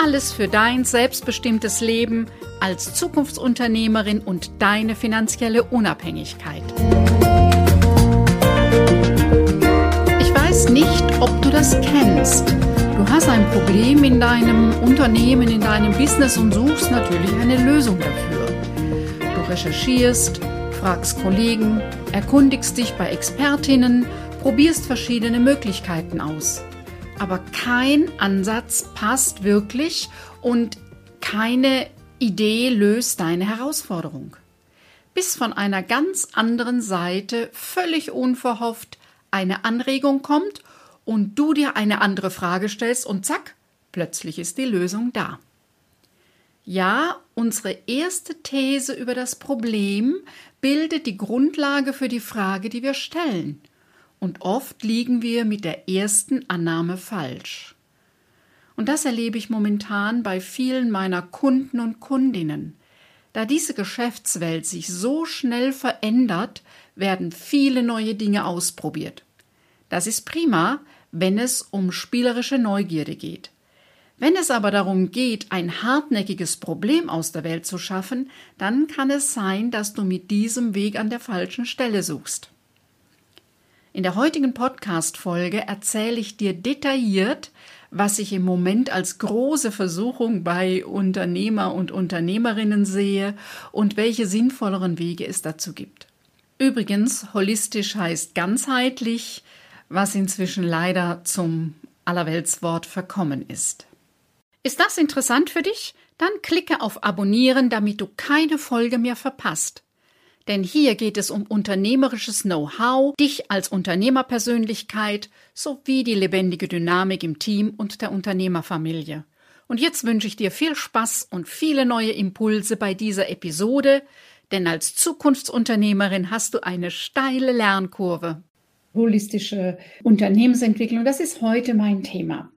Alles für dein selbstbestimmtes Leben als Zukunftsunternehmerin und deine finanzielle Unabhängigkeit. Ich weiß nicht, ob du das kennst. Du hast ein Problem in deinem Unternehmen, in deinem Business und suchst natürlich eine Lösung dafür. Du recherchierst, fragst Kollegen, erkundigst dich bei Expertinnen, probierst verschiedene Möglichkeiten aus aber kein Ansatz passt wirklich und keine Idee löst deine Herausforderung. Bis von einer ganz anderen Seite völlig unverhofft eine Anregung kommt und du dir eine andere Frage stellst und zack, plötzlich ist die Lösung da. Ja, unsere erste These über das Problem bildet die Grundlage für die Frage, die wir stellen und oft liegen wir mit der ersten Annahme falsch. Und das erlebe ich momentan bei vielen meiner Kunden und Kundinnen. Da diese Geschäftswelt sich so schnell verändert, werden viele neue Dinge ausprobiert. Das ist prima, wenn es um spielerische Neugierde geht. Wenn es aber darum geht, ein hartnäckiges Problem aus der Welt zu schaffen, dann kann es sein, dass du mit diesem Weg an der falschen Stelle suchst. In der heutigen Podcast-Folge erzähle ich dir detailliert, was ich im Moment als große Versuchung bei Unternehmer und Unternehmerinnen sehe und welche sinnvolleren Wege es dazu gibt. Übrigens, holistisch heißt ganzheitlich, was inzwischen leider zum Allerweltswort verkommen ist. Ist das interessant für dich? Dann klicke auf Abonnieren, damit du keine Folge mehr verpasst. Denn hier geht es um unternehmerisches Know-how, dich als Unternehmerpersönlichkeit sowie die lebendige Dynamik im Team und der Unternehmerfamilie. Und jetzt wünsche ich dir viel Spaß und viele neue Impulse bei dieser Episode, denn als Zukunftsunternehmerin hast du eine steile Lernkurve. Holistische Unternehmensentwicklung, das ist heute mein Thema.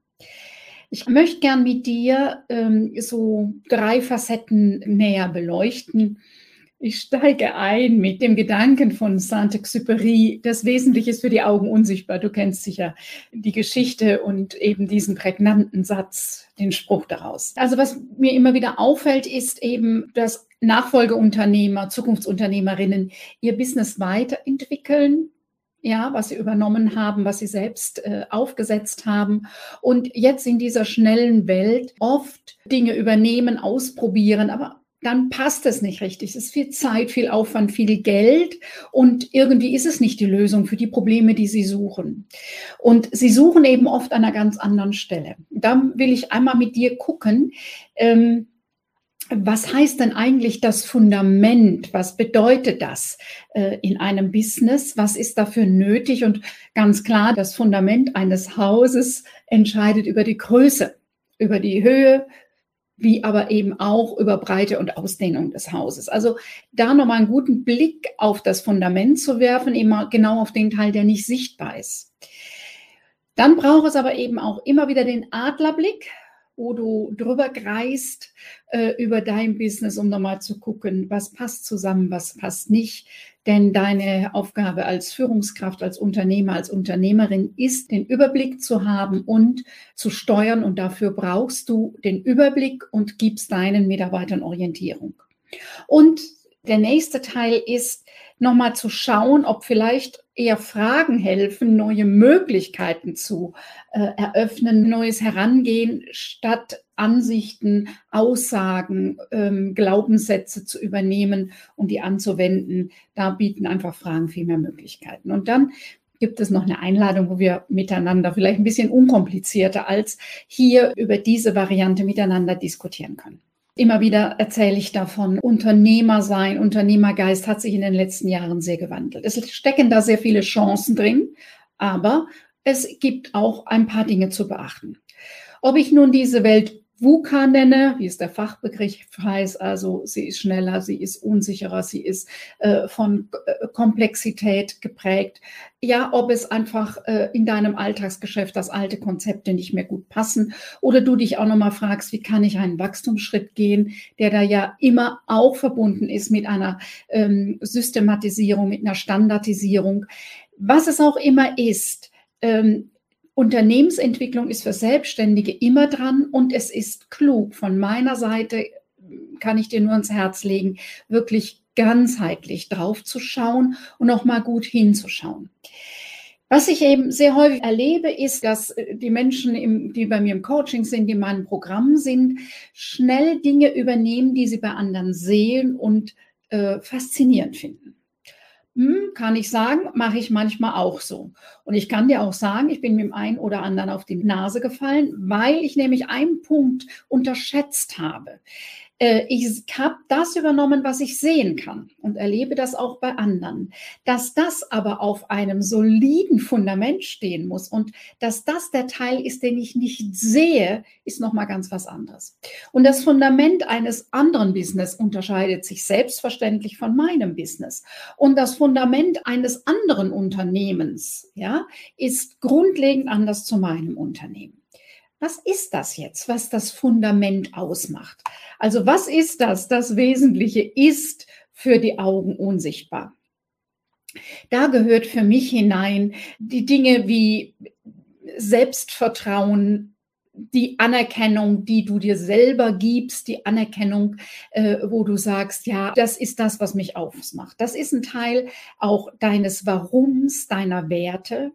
Ich möchte gern mit dir ähm, so drei Facetten näher beleuchten ich steige ein mit dem Gedanken von Saint-Exupéry, das Wesentliche ist für die Augen unsichtbar. Du kennst sicher die Geschichte und eben diesen prägnanten Satz, den Spruch daraus. Also was mir immer wieder auffällt, ist eben, dass Nachfolgeunternehmer, Zukunftsunternehmerinnen ihr Business weiterentwickeln, ja, was sie übernommen haben, was sie selbst äh, aufgesetzt haben und jetzt in dieser schnellen Welt oft Dinge übernehmen, ausprobieren, aber dann passt es nicht richtig. Es ist viel Zeit, viel Aufwand, viel Geld und irgendwie ist es nicht die Lösung für die Probleme, die Sie suchen. Und Sie suchen eben oft an einer ganz anderen Stelle. Da will ich einmal mit dir gucken, ähm, was heißt denn eigentlich das Fundament? Was bedeutet das äh, in einem Business? Was ist dafür nötig? Und ganz klar, das Fundament eines Hauses entscheidet über die Größe, über die Höhe, wie aber eben auch über Breite und Ausdehnung des Hauses. Also da nochmal einen guten Blick auf das Fundament zu werfen, immer genau auf den Teil, der nicht sichtbar ist. Dann braucht es aber eben auch immer wieder den Adlerblick, wo du drüber kreist äh, über dein Business, um nochmal zu gucken, was passt zusammen, was passt nicht. Denn deine Aufgabe als Führungskraft, als Unternehmer, als Unternehmerin ist, den Überblick zu haben und zu steuern. Und dafür brauchst du den Überblick und gibst deinen Mitarbeitern Orientierung. Und der nächste Teil ist, nochmal zu schauen, ob vielleicht eher Fragen helfen, neue Möglichkeiten zu äh, eröffnen, neues Herangehen statt Ansichten, Aussagen, ähm, Glaubenssätze zu übernehmen und die anzuwenden. Da bieten einfach Fragen viel mehr Möglichkeiten. Und dann gibt es noch eine Einladung, wo wir miteinander vielleicht ein bisschen unkomplizierter als hier über diese Variante miteinander diskutieren können. Immer wieder erzähle ich davon, Unternehmer sein, Unternehmergeist hat sich in den letzten Jahren sehr gewandelt. Es stecken da sehr viele Chancen drin, aber es gibt auch ein paar Dinge zu beachten. Ob ich nun diese Welt VUCA nenne, wie es der Fachbegriff heißt. Also sie ist schneller, sie ist unsicherer, sie ist äh, von äh, Komplexität geprägt. Ja, ob es einfach äh, in deinem Alltagsgeschäft das alte Konzepte nicht mehr gut passen oder du dich auch nochmal fragst, wie kann ich einen Wachstumsschritt gehen, der da ja immer auch verbunden ist mit einer ähm, Systematisierung, mit einer Standardisierung. Was es auch immer ist, ähm, Unternehmensentwicklung ist für Selbstständige immer dran und es ist klug. Von meiner Seite kann ich dir nur ans Herz legen, wirklich ganzheitlich drauf zu schauen und auch mal gut hinzuschauen. Was ich eben sehr häufig erlebe, ist, dass die Menschen, im, die bei mir im Coaching sind, die in meinem Programm sind, schnell Dinge übernehmen, die sie bei anderen sehen und äh, faszinierend finden. Hm, kann ich sagen, mache ich manchmal auch so. Und ich kann dir auch sagen, ich bin mit dem einen oder anderen auf die Nase gefallen, weil ich nämlich einen Punkt unterschätzt habe. Äh, ich habe das übernommen, was ich sehen kann und erlebe das auch bei anderen. Dass das aber auf einem soliden Fundament stehen muss und dass das der Teil ist, den ich nicht sehe, ist noch mal ganz was anderes. Und das Fundament eines anderen Business unterscheidet sich selbstverständlich von meinem Business. Und das Fundament eines anderen Unternehmens, ja, ist grundlegend anders zu meinem Unternehmen. Was ist das jetzt, was das Fundament ausmacht? Also was ist das? Das Wesentliche ist für die Augen unsichtbar. Da gehört für mich hinein die Dinge wie Selbstvertrauen, die Anerkennung, die du dir selber gibst, die Anerkennung, äh, wo du sagst, ja, das ist das, was mich ausmacht. Das ist ein Teil auch deines Warums, deiner Werte.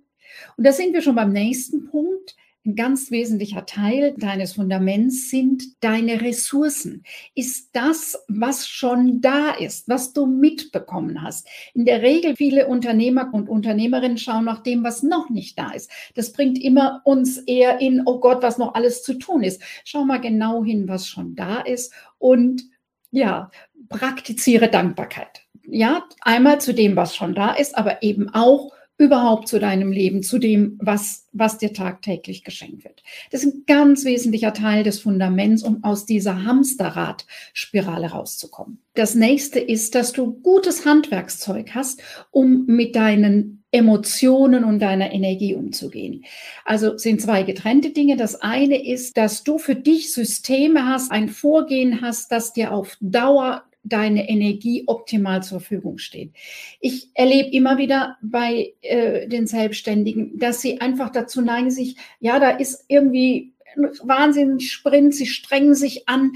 Und da sind wir schon beim nächsten Punkt. Ein ganz wesentlicher Teil deines Fundaments sind deine Ressourcen. Ist das, was schon da ist, was du mitbekommen hast. In der Regel viele Unternehmer und Unternehmerinnen schauen nach dem, was noch nicht da ist. Das bringt immer uns eher in, oh Gott, was noch alles zu tun ist. Schau mal genau hin, was schon da ist und ja, praktiziere Dankbarkeit. Ja, einmal zu dem, was schon da ist, aber eben auch überhaupt zu deinem Leben, zu dem, was, was dir tagtäglich geschenkt wird. Das ist ein ganz wesentlicher Teil des Fundaments, um aus dieser Hamsterrad-Spirale rauszukommen. Das nächste ist, dass du gutes Handwerkszeug hast, um mit deinen Emotionen und deiner Energie umzugehen. Also sind zwei getrennte Dinge. Das eine ist, dass du für dich Systeme hast, ein Vorgehen hast, das dir auf Dauer deine Energie optimal zur Verfügung steht. Ich erlebe immer wieder bei äh, den Selbstständigen, dass sie einfach dazu neigen, sich, ja, da ist irgendwie ein Wahnsinn Sprint, sie strengen sich an,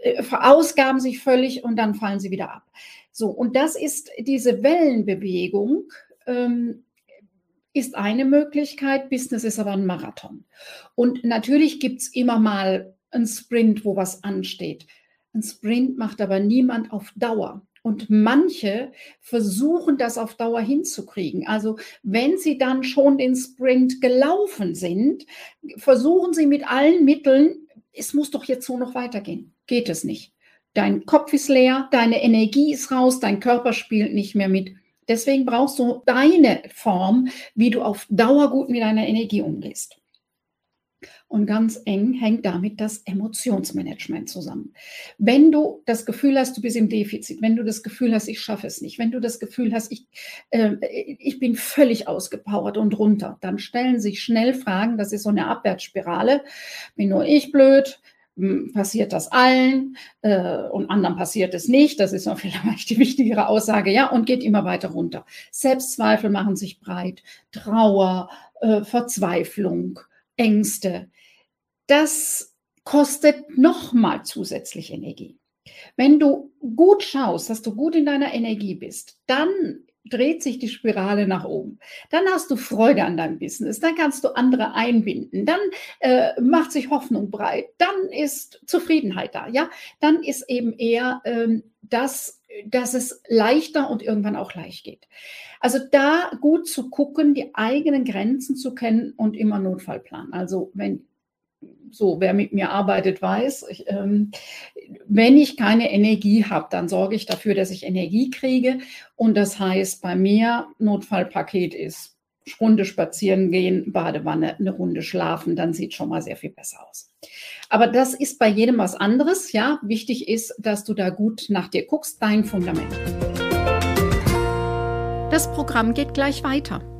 äh, verausgaben sich völlig und dann fallen sie wieder ab. So, und das ist diese Wellenbewegung, ähm, ist eine Möglichkeit. Business ist aber ein Marathon. Und natürlich gibt es immer mal einen Sprint, wo was ansteht. Ein Sprint macht aber niemand auf Dauer. Und manche versuchen das auf Dauer hinzukriegen. Also wenn sie dann schon den Sprint gelaufen sind, versuchen sie mit allen Mitteln, es muss doch jetzt so noch weitergehen. Geht es nicht. Dein Kopf ist leer, deine Energie ist raus, dein Körper spielt nicht mehr mit. Deswegen brauchst du deine Form, wie du auf Dauer gut mit deiner Energie umgehst. Und ganz eng hängt damit das Emotionsmanagement zusammen. Wenn du das Gefühl hast, du bist im Defizit, wenn du das Gefühl hast, ich schaffe es nicht, wenn du das Gefühl hast, ich, äh, ich bin völlig ausgepowert und runter, dann stellen sich schnell Fragen, das ist so eine Abwärtsspirale, bin nur ich blöd, hm, passiert das allen? Äh, und anderen passiert es nicht. Das ist noch vielleicht die wichtigere Aussage, ja, und geht immer weiter runter. Selbstzweifel machen sich breit, Trauer, äh, Verzweiflung, Ängste das kostet nochmal zusätzlich Energie. Wenn du gut schaust, dass du gut in deiner Energie bist, dann dreht sich die Spirale nach oben. Dann hast du Freude an deinem Business, dann kannst du andere einbinden, dann äh, macht sich Hoffnung breit, dann ist Zufriedenheit da, ja, dann ist eben eher ähm, das, dass es leichter und irgendwann auch leicht geht. Also da gut zu gucken, die eigenen Grenzen zu kennen und immer Notfallplan. Also wenn so, wer mit mir arbeitet, weiß, ich, ähm, wenn ich keine Energie habe, dann sorge ich dafür, dass ich Energie kriege. Und das heißt, bei mir Notfallpaket ist Runde spazieren gehen, Badewanne, eine Runde schlafen, dann sieht schon mal sehr viel besser aus. Aber das ist bei jedem was anderes. Ja, wichtig ist, dass du da gut nach dir guckst, dein Fundament. Das Programm geht gleich weiter.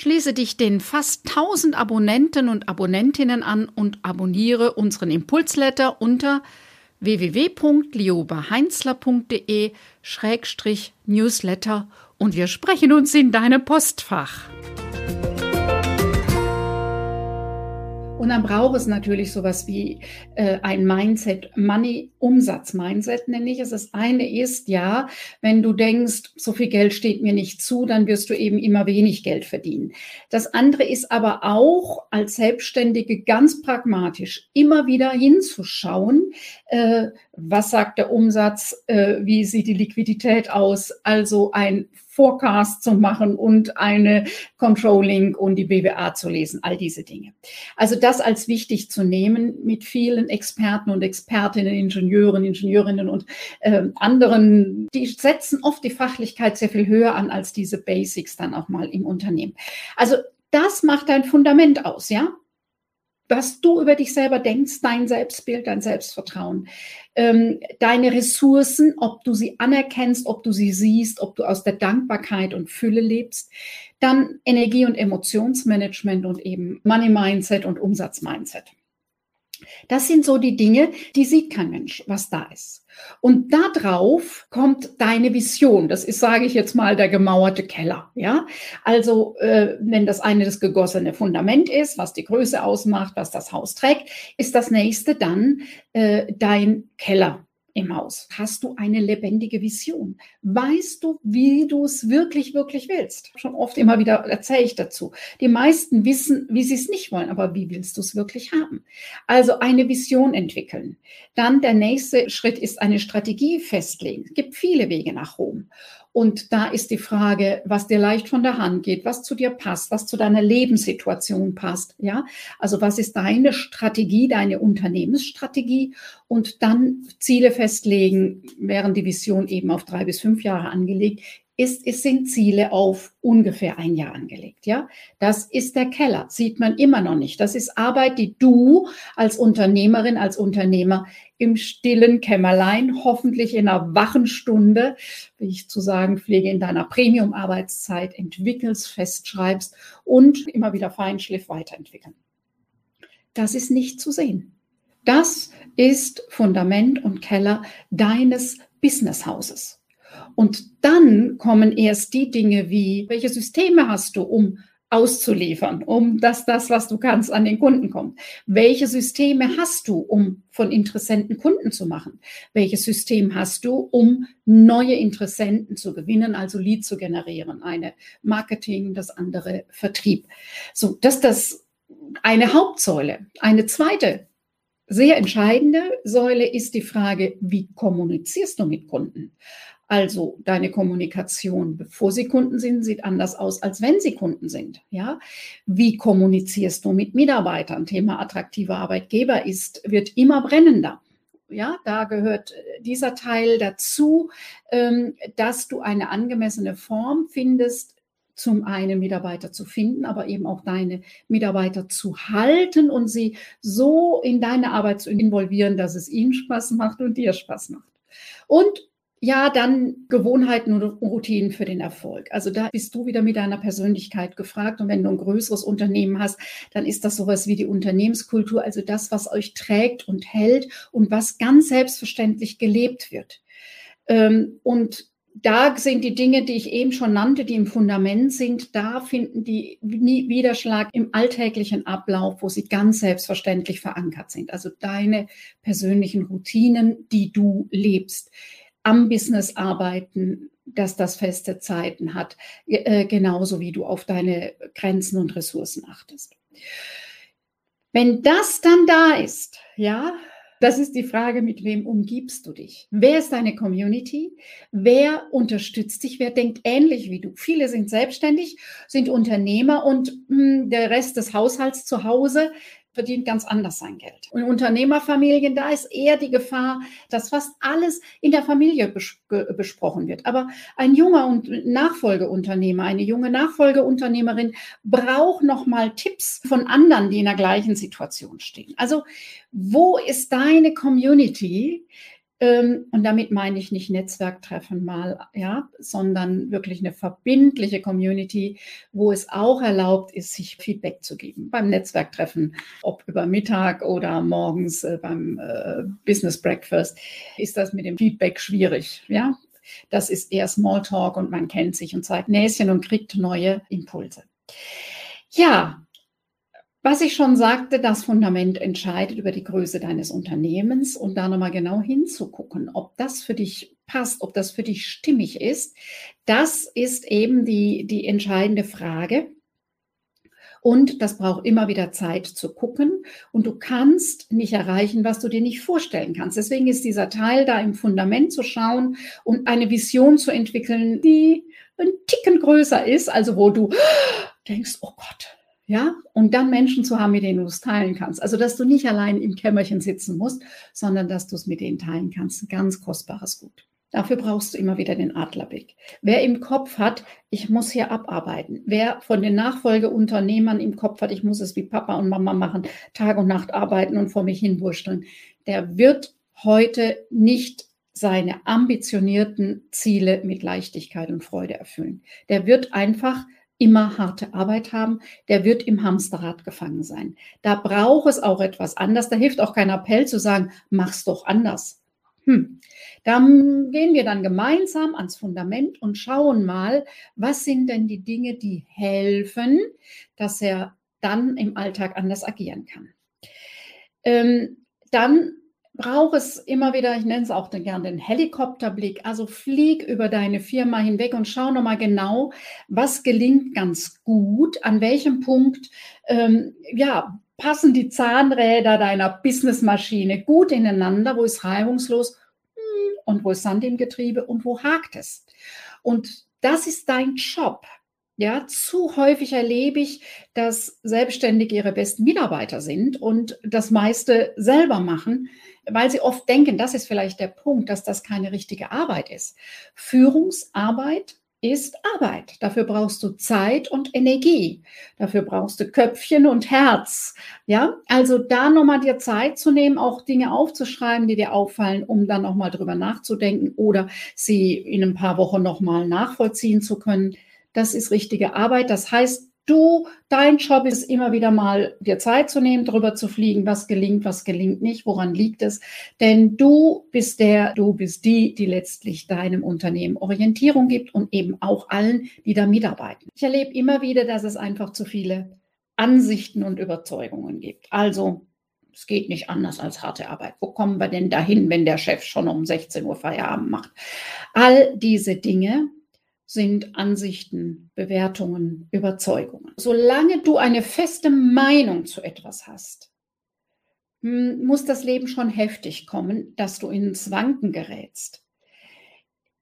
Schließe dich den fast 1000 Abonnenten und Abonnentinnen an und abonniere unseren Impulsletter unter www.liobaheinzler.de-newsletter und wir sprechen uns in deinem Postfach. Und dann braucht es natürlich sowas wie äh, ein Mindset, Money-Umsatz-Mindset nenne ich es. Das eine ist, ja, wenn du denkst, so viel Geld steht mir nicht zu, dann wirst du eben immer wenig Geld verdienen. Das andere ist aber auch als Selbstständige ganz pragmatisch immer wieder hinzuschauen, äh, was sagt der Umsatz, äh, wie sieht die Liquidität aus, also ein Forecast zu machen und eine Controlling und die BWA zu lesen, all diese Dinge. Also das als wichtig zu nehmen mit vielen Experten und Expertinnen, Ingenieuren, Ingenieurinnen und äh, anderen, die setzen oft die Fachlichkeit sehr viel höher an als diese Basics dann auch mal im Unternehmen. Also das macht dein Fundament aus, ja? Was du über dich selber denkst, dein Selbstbild, dein Selbstvertrauen, ähm, deine Ressourcen, ob du sie anerkennst, ob du sie siehst, ob du aus der Dankbarkeit und Fülle lebst, dann Energie- und Emotionsmanagement und eben Money Mindset und Umsatz Mindset. Das sind so die Dinge, die sieht kein Mensch, was da ist. Und da drauf kommt deine Vision. Das ist, sage ich jetzt mal, der gemauerte Keller. Ja, also äh, wenn das eine das gegossene Fundament ist, was die Größe ausmacht, was das Haus trägt, ist das nächste dann äh, dein Keller im Haus? Hast du eine lebendige Vision? Weißt du, wie du es wirklich, wirklich willst? Schon oft immer wieder erzähle ich dazu. Die meisten wissen, wie sie es nicht wollen, aber wie willst du es wirklich haben? Also eine Vision entwickeln. Dann der nächste Schritt ist eine Strategie festlegen. Es gibt viele Wege nach Rom. Und da ist die Frage, was dir leicht von der Hand geht, was zu dir passt, was zu deiner Lebenssituation passt. Ja, also was ist deine Strategie, deine Unternehmensstrategie? Und dann Ziele festlegen, während die Vision eben auf drei bis fünf Jahre angelegt ist, es sind Ziele auf ungefähr ein Jahr angelegt. Ja, das ist der Keller. Sieht man immer noch nicht. Das ist Arbeit, die du als Unternehmerin, als Unternehmer im stillen Kämmerlein, hoffentlich in einer wachen Stunde, wie ich zu sagen pflege, in deiner Premium-Arbeitszeit entwickelst, festschreibst und immer wieder Feinschliff weiterentwickeln. Das ist nicht zu sehen. Das ist Fundament und Keller deines Businesshauses. Und dann kommen erst die Dinge wie, welche Systeme hast du, um auszuliefern, um dass das, was du kannst, an den Kunden kommt? Welche Systeme hast du, um von Interessenten Kunden zu machen? Welches System hast du, um neue Interessenten zu gewinnen, also Lead zu generieren? Eine Marketing, das andere Vertrieb. So, das ist das eine Hauptsäule. Eine zweite sehr entscheidende Säule ist die Frage, wie kommunizierst du mit Kunden? Also deine Kommunikation, bevor sie Kunden sind, sieht anders aus, als wenn sie Kunden sind. Ja, wie kommunizierst du mit Mitarbeitern? Thema attraktiver Arbeitgeber ist wird immer brennender. Ja, da gehört äh, dieser Teil dazu, ähm, dass du eine angemessene Form findest, zum einen Mitarbeiter zu finden, aber eben auch deine Mitarbeiter zu halten und sie so in deine Arbeit zu involvieren, dass es ihnen Spaß macht und dir Spaß macht. Und ja, dann Gewohnheiten und Routinen für den Erfolg. Also da bist du wieder mit deiner Persönlichkeit gefragt. Und wenn du ein größeres Unternehmen hast, dann ist das sowas wie die Unternehmenskultur, also das, was euch trägt und hält und was ganz selbstverständlich gelebt wird. Ähm, und da sind die Dinge, die ich eben schon nannte, die im Fundament sind, da finden die Widerschlag im alltäglichen Ablauf, wo sie ganz selbstverständlich verankert sind. Also deine persönlichen Routinen, die du lebst am Business arbeiten, dass das feste Zeiten hat, äh, genauso wie du auf deine Grenzen und Ressourcen achtest. Wenn das dann da ist, ja, das ist die Frage, mit wem umgibst du dich? Wer ist deine Community? Wer unterstützt dich? Wer denkt ähnlich wie du? Viele sind selbstständig, sind Unternehmer und mh, hm, der Rest des Haushalts zu Hause verdient ganz anders sein Geld. Und Unternehmerfamilien, da ist eher die Gefahr, dass fast alles in der Familie bes besprochen wird. Aber ein junger und Nachfolgeunternehmer, eine junge Nachfolgeunternehmerin braucht nochmal Tipps von anderen, die in der gleichen Situation stehen. Also, wo ist deine Community? Ähm, und damit meine ich nicht Netzwerktreffen mal, ja, sondern wirklich eine verbindliche Community, wo es auch erlaubt ist, sich Feedback zu geben. Beim Netzwerktreffen, ob über Mittag oder morgens äh, beim äh, Business Breakfast, ist das mit dem Feedback schwierig, ja. Das ist eher Smalltalk und man kennt sich und zeigt Näschen und kriegt neue Impulse. Ja, was ich schon sagte, das Fundament entscheidet über die Größe deines Unternehmens und da nochmal genau hinzugucken, ob das für dich passt, ob das für dich stimmig ist, das ist eben die, die entscheidende Frage. Und das braucht immer wieder Zeit zu gucken. Und du kannst nicht erreichen, was du dir nicht vorstellen kannst. Deswegen ist dieser Teil da im Fundament zu schauen und eine Vision zu entwickeln, die ein Ticken größer ist, also wo du denkst, oh Gott, ja, und dann Menschen zu haben, mit denen du es teilen kannst. Also, dass du nicht allein im Kämmerchen sitzen musst, sondern dass du es mit denen teilen kannst. Ein ganz kostbares Gut. Dafür brauchst du immer wieder den Adlerblick. Wer im Kopf hat, ich muss hier abarbeiten, wer von den Nachfolgeunternehmern im Kopf hat, ich muss es wie Papa und Mama machen, Tag und Nacht arbeiten und vor mich hinwurschteln, der wird heute nicht seine ambitionierten Ziele mit Leichtigkeit und Freude erfüllen. Der wird einfach immer harte Arbeit haben, der wird im Hamsterrad gefangen sein. Da braucht es auch etwas anders. Da hilft auch kein Appell zu sagen, mach's doch anders. Hm. Dann gehen wir dann gemeinsam ans Fundament und schauen mal, was sind denn die Dinge, die helfen, dass er dann im Alltag anders agieren kann. Ähm, dann brauche es immer wieder, ich nenne es auch gerne den Helikopterblick. Also flieg über deine Firma hinweg und schau nochmal genau, was gelingt ganz gut, an welchem Punkt, ähm, ja, passen die Zahnräder deiner Businessmaschine gut ineinander, wo ist reibungslos hm, und wo ist Sand im Getriebe und wo hakt es. Und das ist dein Job. Ja, zu häufig erlebe ich, dass Selbstständige ihre besten Mitarbeiter sind und das meiste selber machen, weil sie oft denken, das ist vielleicht der Punkt, dass das keine richtige Arbeit ist. Führungsarbeit ist Arbeit. Dafür brauchst du Zeit und Energie. Dafür brauchst du Köpfchen und Herz. Ja, also da nochmal dir Zeit zu nehmen, auch Dinge aufzuschreiben, die dir auffallen, um dann nochmal drüber nachzudenken oder sie in ein paar Wochen nochmal nachvollziehen zu können das ist richtige Arbeit. Das heißt, du, dein Job ist immer wieder mal dir Zeit zu nehmen, drüber zu fliegen, was gelingt, was gelingt nicht, woran liegt es. Denn du bist der, du bist die, die letztlich deinem Unternehmen Orientierung gibt und eben auch allen, die da mitarbeiten. Ich erlebe immer wieder, dass es einfach zu viele Ansichten und Überzeugungen gibt. Also es geht nicht anders als harte Arbeit. Wo kommen wir denn dahin, wenn der Chef schon um 16 Uhr Feierabend macht? All diese Dinge sind Ansichten, Bewertungen, Überzeugungen. Solange du eine feste Meinung zu etwas hast, hm, muss das Leben schon heftig kommen, dass du ins Wanken gerätst.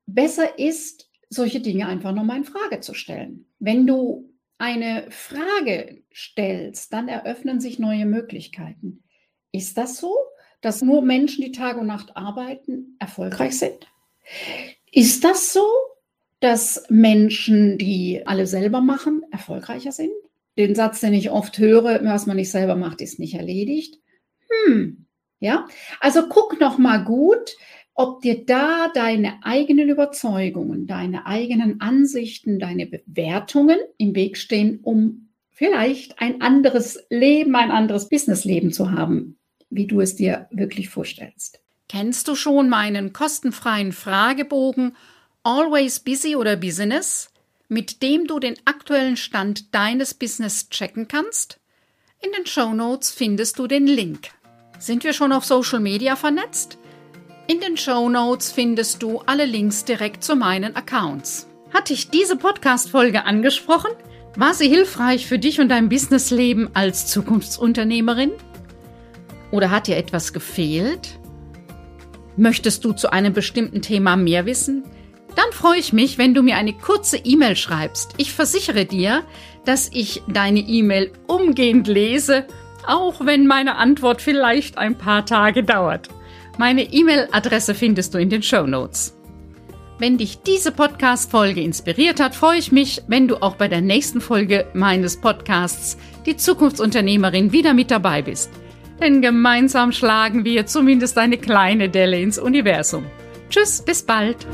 Besser ist, solche Dinge einfach nochmal in Frage zu stellen. Wenn du eine Frage stellst, dann eröffnen sich neue Möglichkeiten. Ist das so, dass nur Menschen, die Tag und Nacht arbeiten, erfolgreich sind? Ist das so, dass Menschen, die alle selber machen, erfolgreicher sind. Den Satz, den ich oft höre, was man nicht selber macht, ist nicht erledigt. Hm, ja. Also guck noch mal gut, ob dir da deine eigenen Überzeugungen, deine eigenen Ansichten, deine Bewertungen im Weg stehen, um vielleicht ein anderes Leben, ein anderes Businessleben zu haben, wie du es dir wirklich vorstellst. Kennst du schon meinen kostenfreien Fragebogen? Always Busy oder Business, mit dem du den aktuellen Stand deines Business checken kannst? In den Show Notes findest du den Link. Sind wir schon auf Social Media vernetzt? In den Show Notes findest du alle Links direkt zu meinen Accounts. Hat dich diese Podcast-Folge angesprochen? War sie hilfreich für dich und dein Businessleben als Zukunftsunternehmerin? Oder hat dir etwas gefehlt? Möchtest du zu einem bestimmten Thema mehr wissen? Dann freue ich mich, wenn du mir eine kurze E-Mail schreibst. Ich versichere dir, dass ich deine E-Mail umgehend lese, auch wenn meine Antwort vielleicht ein paar Tage dauert. Meine E-Mail-Adresse findest du in den Show Notes. Wenn dich diese Podcast-Folge inspiriert hat, freue ich mich, wenn du auch bei der nächsten Folge meines Podcasts Die Zukunftsunternehmerin wieder mit dabei bist. Denn gemeinsam schlagen wir zumindest eine kleine Delle ins Universum. Tschüss, bis bald.